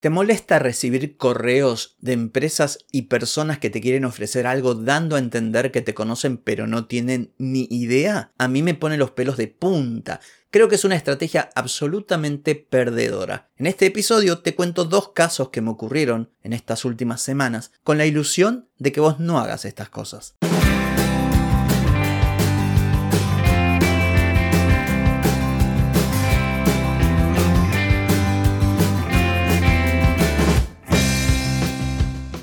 ¿Te molesta recibir correos de empresas y personas que te quieren ofrecer algo dando a entender que te conocen pero no tienen ni idea? A mí me pone los pelos de punta. Creo que es una estrategia absolutamente perdedora. En este episodio te cuento dos casos que me ocurrieron en estas últimas semanas con la ilusión de que vos no hagas estas cosas.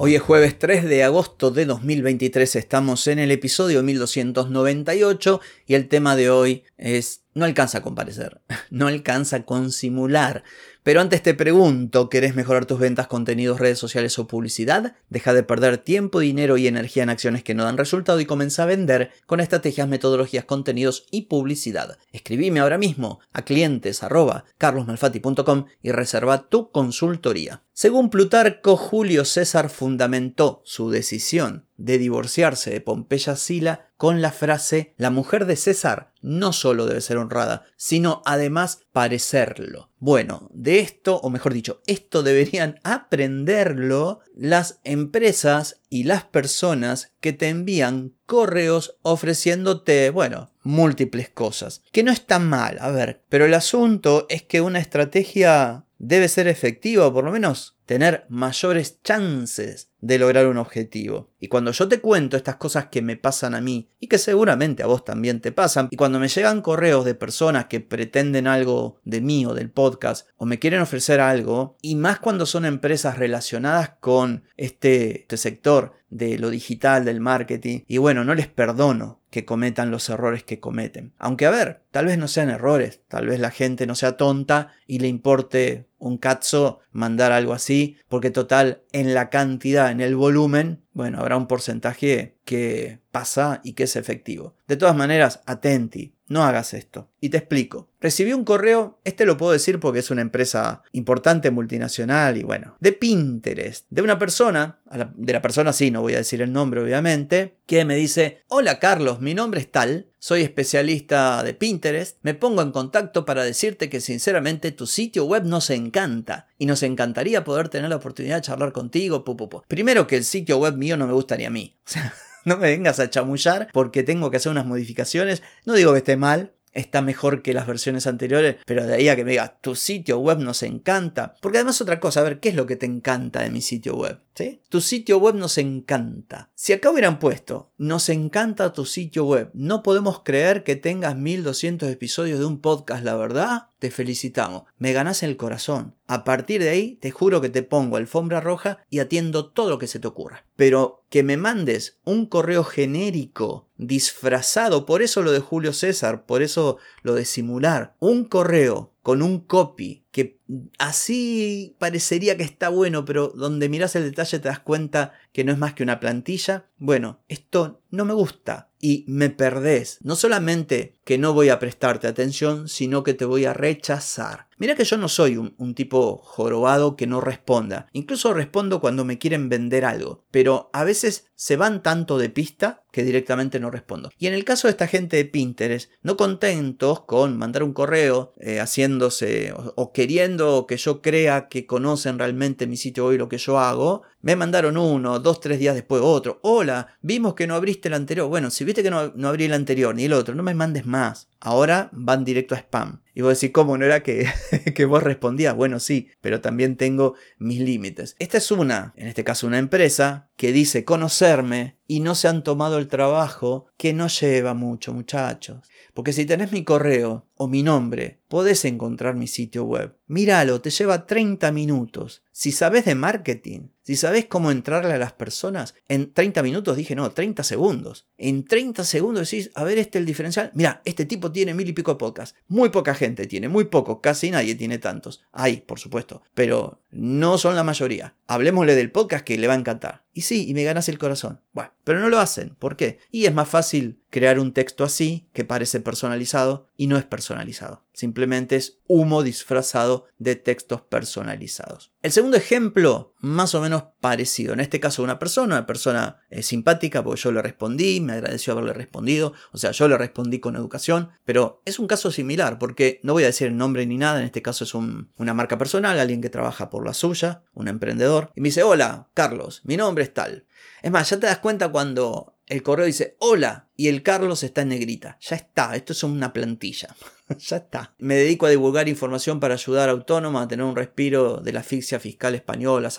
Hoy es jueves 3 de agosto de 2023, estamos en el episodio 1298 y el tema de hoy es no alcanza a comparecer, no alcanza con simular. Pero antes te pregunto, ¿querés mejorar tus ventas, contenidos, redes sociales o publicidad? Deja de perder tiempo, dinero y energía en acciones que no dan resultado y comienza a vender con estrategias, metodologías, contenidos y publicidad. Escribime ahora mismo a clientes y reserva tu consultoría. Según Plutarco, Julio César fundamentó su decisión de divorciarse de Pompeya Sila con la frase la mujer de César no solo debe ser honrada, sino además parecerlo. Bueno, de esto, o mejor dicho, esto deberían aprenderlo las empresas y las personas que te envían correos ofreciéndote, bueno, múltiples cosas. Que no está mal, a ver, pero el asunto es que una estrategia debe ser efectiva, por lo menos tener mayores chances de lograr un objetivo. Y cuando yo te cuento estas cosas que me pasan a mí y que seguramente a vos también te pasan, y cuando me llegan correos de personas que pretenden algo de mí o del podcast o me quieren ofrecer algo, y más cuando son empresas relacionadas con este, este sector de lo digital, del marketing, y bueno, no les perdono que cometan los errores que cometen. Aunque a ver, tal vez no sean errores, tal vez la gente no sea tonta y le importe un cazzo mandar algo así, porque total, en la cantidad, en el volumen, bueno, habrá un porcentaje que pasa y que es efectivo. De todas maneras, atenti, no hagas esto. Y te explico. Recibí un correo, este lo puedo decir porque es una empresa importante, multinacional y bueno, de Pinterest, de una persona, de la persona sí, no voy a decir el nombre obviamente, que me dice, hola Carlos, mi nombre es tal, soy especialista de Pinterest, me pongo en contacto para decirte que sinceramente tu sitio web nos encanta y nos encantaría poder tener la oportunidad de charlar contigo. Primero que el sitio web mío no me gusta ni a mí. no me vengas a chamullar porque tengo que hacer unas modificaciones. No digo que esté mal, está mejor que las versiones anteriores, pero de ahí a que me diga, tu sitio web nos encanta. Porque además otra cosa, a ver, ¿qué es lo que te encanta de mi sitio web? Tu sitio web nos encanta. Si acá hubieran puesto, nos encanta tu sitio web, no podemos creer que tengas 1200 episodios de un podcast, la verdad, te felicitamos, me ganas el corazón. A partir de ahí, te juro que te pongo alfombra roja y atiendo todo lo que se te ocurra. Pero que me mandes un correo genérico, disfrazado, por eso lo de Julio César, por eso lo de simular, un correo con un copy que así parecería que está bueno, pero donde miras el detalle te das cuenta que no es más que una plantilla. Bueno, esto no me gusta y me perdés. No solamente que no voy a prestarte atención, sino que te voy a rechazar. Mira que yo no soy un, tipo jorobado que no responda. Incluso respondo cuando me quieren vender algo. Pero a veces se van tanto de pista que directamente no respondo. Y en el caso de esta gente de Pinterest, no contentos con mandar un correo eh, haciéndose o, o, queriendo que yo crea que conocen realmente mi sitio web y lo que yo hago, me mandaron uno, dos, tres días después otro. Hola, vimos que no abriste el anterior. Bueno, si viste que no, no abrí el anterior ni el otro, no me mandes más. Ahora van directo a spam. Y vos decís, ¿cómo no era que, vos respondías? Bueno, sí, pero también tengo mis límites. Esta es una, en este caso una empresa, que dice conocerme y no se han tomado el trabajo que no lleva mucho, muchachos. Porque si tenés mi correo o mi nombre, podés encontrar mi sitio web. Míralo, te lleva 30 minutos. Si sabes de marketing, si sabes cómo entrarle a las personas, en 30 minutos dije no, 30 segundos. En 30 segundos decís, a ver, este es el diferencial. Mira, este tipo tiene mil y pico de podcasts. Muy poca gente tiene, muy poco, casi nadie tiene tantos. Hay, por supuesto, pero no son la mayoría. Hablemosle del podcast que le va a encantar. Y sí, y me ganas el corazón. Bueno, pero no lo hacen. ¿Por qué? Y es más fácil crear un texto así, que parece personalizado, y no es personalizado. Simplemente es humo disfrazado de textos personalizados. El segundo ejemplo, más o menos parecido. En este caso, una persona, una persona eh, simpática, porque yo le respondí, me agradeció haberle respondido. O sea, yo le respondí con educación, pero es un caso similar, porque no voy a decir el nombre ni nada. En este caso es una marca personal, alguien que trabaja por la suya, un emprendedor. Y me dice, hola, Carlos, mi nombre es tal. Es más, ya te das cuenta cuando el correo dice hola y el Carlos está en negrita. Ya está, esto es una plantilla. ya está. Me dedico a divulgar información para ayudar a autónomos a tener un respiro de la asfixia fiscal española,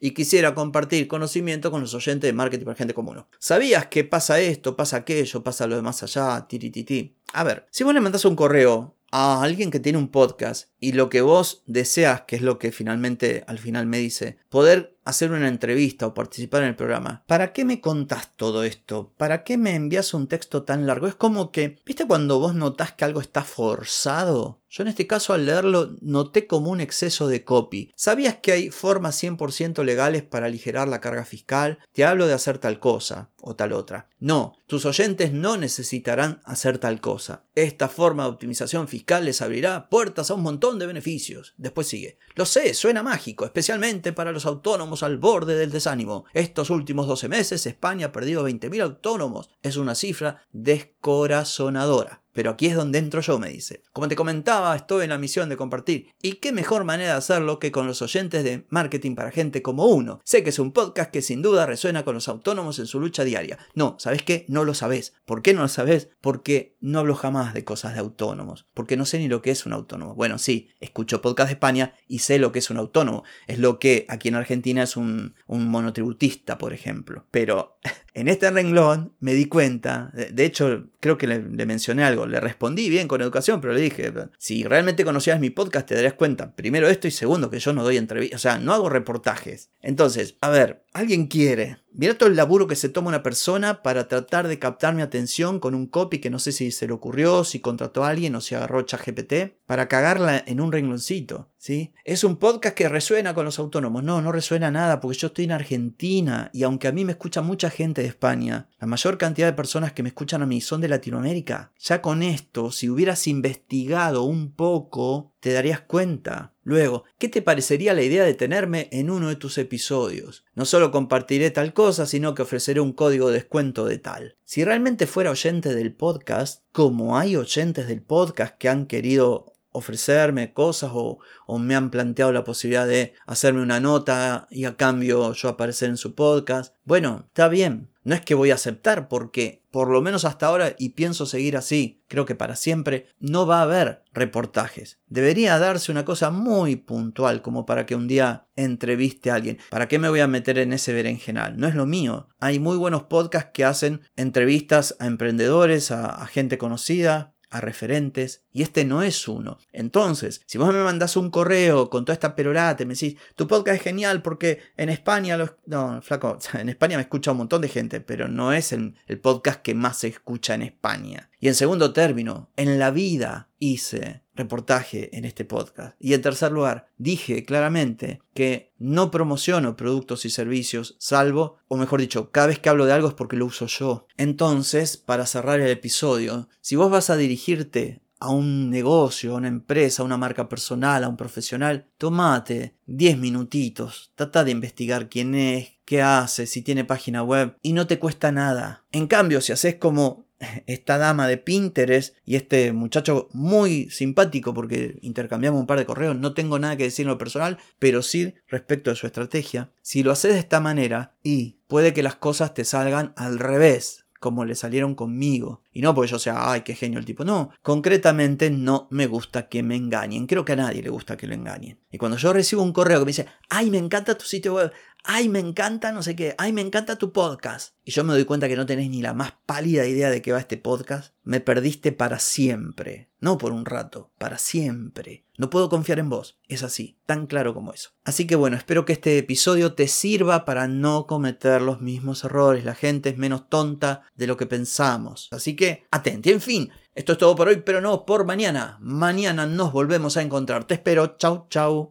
y quisiera compartir conocimiento con los oyentes de marketing para gente común. ¿Sabías que pasa esto, pasa aquello, pasa lo de más allá, tirititi? A ver, si vos le mandás un correo a alguien que tiene un podcast y lo que vos deseas, que es lo que finalmente al final me dice, poder hacer una entrevista o participar en el programa, ¿para qué me contás todo esto? ¿Para qué me envías un texto tan largo? Es como que, ¿viste cuando vos notás que algo está forzado? Yo en este caso al leerlo noté como un exceso de copy. ¿Sabías que hay formas 100% legales para aligerar la carga fiscal? Te hablo de hacer tal cosa o tal otra. No, tus oyentes no necesitarán hacer tal cosa. Esta forma de optimización fiscal les abrirá puertas a un montón de beneficios. Después sigue. Lo sé, suena mágico, especialmente para los autónomos al borde del desánimo. Estos últimos 12 meses España ha perdido 20.000 autónomos. Es una cifra descorazonadora. Pero aquí es donde entro yo, me dice. Como te comentaba, estoy en la misión de compartir. ¿Y qué mejor manera de hacerlo que con los oyentes de Marketing para Gente como uno? Sé que es un podcast que sin duda resuena con los autónomos en su lucha diaria. No, ¿sabes qué? No lo sabes. ¿Por qué no lo sabes? Porque no hablo jamás de cosas de autónomos. Porque no sé ni lo que es un autónomo. Bueno, sí, escucho podcast de España y sé lo que es un autónomo. Es lo que aquí en Argentina es un, un monotributista, por ejemplo. Pero en este renglón me di cuenta, de, hecho creo que le, mencioné algo, le respondí bien con educación, pero le dije, si realmente conocías mi podcast te darías cuenta, primero esto y segundo que yo no doy entrevistas, o sea, no hago reportajes. Entonces, a ver, alguien quiere Mira todo el laburo que se toma una persona para tratar de captar mi atención con un copy que no sé si se le ocurrió, si contrató a alguien o si agarró ChatGPT, para cagarla en un rengloncito, ¿sí? Es un podcast que resuena con los autónomos. No, no resuena nada porque yo estoy en Argentina y aunque a mí me escucha mucha gente de España, la mayor cantidad de personas que me escuchan a mí son de Latinoamérica. Ya con esto, si hubieras investigado un poco, te darías cuenta. Luego, ¿qué te parecería la idea de tenerme en uno de tus episodios? No solo compartiré tal cosa, sino que ofreceré un código de descuento de tal. Si realmente fuera oyente del podcast, como hay oyentes del podcast que han querido ofrecerme cosas o, o, me han planteado la posibilidad de hacerme una nota y a cambio yo aparecer en su podcast. Bueno, está bien, no es que voy a aceptar porque, por lo menos hasta ahora, y pienso seguir así, creo que para siempre, no va a haber reportajes. Debería darse una cosa muy puntual como para que un día entreviste a alguien. ¿Para qué me voy a meter en ese berenjenal? No es lo mío. Hay muy buenos podcasts que hacen entrevistas a emprendedores, a, a gente conocida, a referentes y este no es uno. Entonces, si vos me mandás un correo con toda esta perorata y me decís, tu podcast es genial porque en España los... No, flaco, en España me escucha un montón de gente, pero no es el, el podcast que más se escucha en España. Y en segundo término, en la vida hice reportaje en este podcast. Y en tercer lugar, dije claramente que no promociono productos y servicios, salvo, o mejor dicho, cada vez que hablo de algo es porque lo uso yo. Entonces, para cerrar el episodio, si vos vas a dirigirte a un negocio, a una empresa, a una marca personal, a un profesional, tomate 10 minutitos, trata de investigar quién es, qué hace, si tiene página web y no te cuesta nada. En cambio, si haces como esta dama de Pinterest y este muchacho muy simpático porque intercambiamos un par de correos, no tengo nada que decir en lo personal, pero sí respecto a su estrategia. Si lo haces de esta manera y puede que las cosas te salgan al revés, como le salieron conmigo. Y no porque yo sea, ay, qué genio el tipo. No, concretamente no me gusta que me engañen. Creo que a nadie le gusta que lo engañen. Y cuando yo recibo un correo que me dice, ay, me encanta tu sitio web, ay, me encanta no sé qué, ay, me encanta tu podcast. Y yo me doy cuenta que no tenés ni la más pálida idea de qué va este podcast. Me perdiste para siempre. No por un rato, para siempre. No puedo confiar en vos. Es así, tan claro como eso. Así que bueno, espero que este episodio te sirva para no cometer los mismos errores. La gente es menos tonta de lo que pensamos. Así que, atente. En fin, esto es todo por hoy, pero no por mañana. Mañana nos volvemos a encontrar. Te espero. Chau, chau.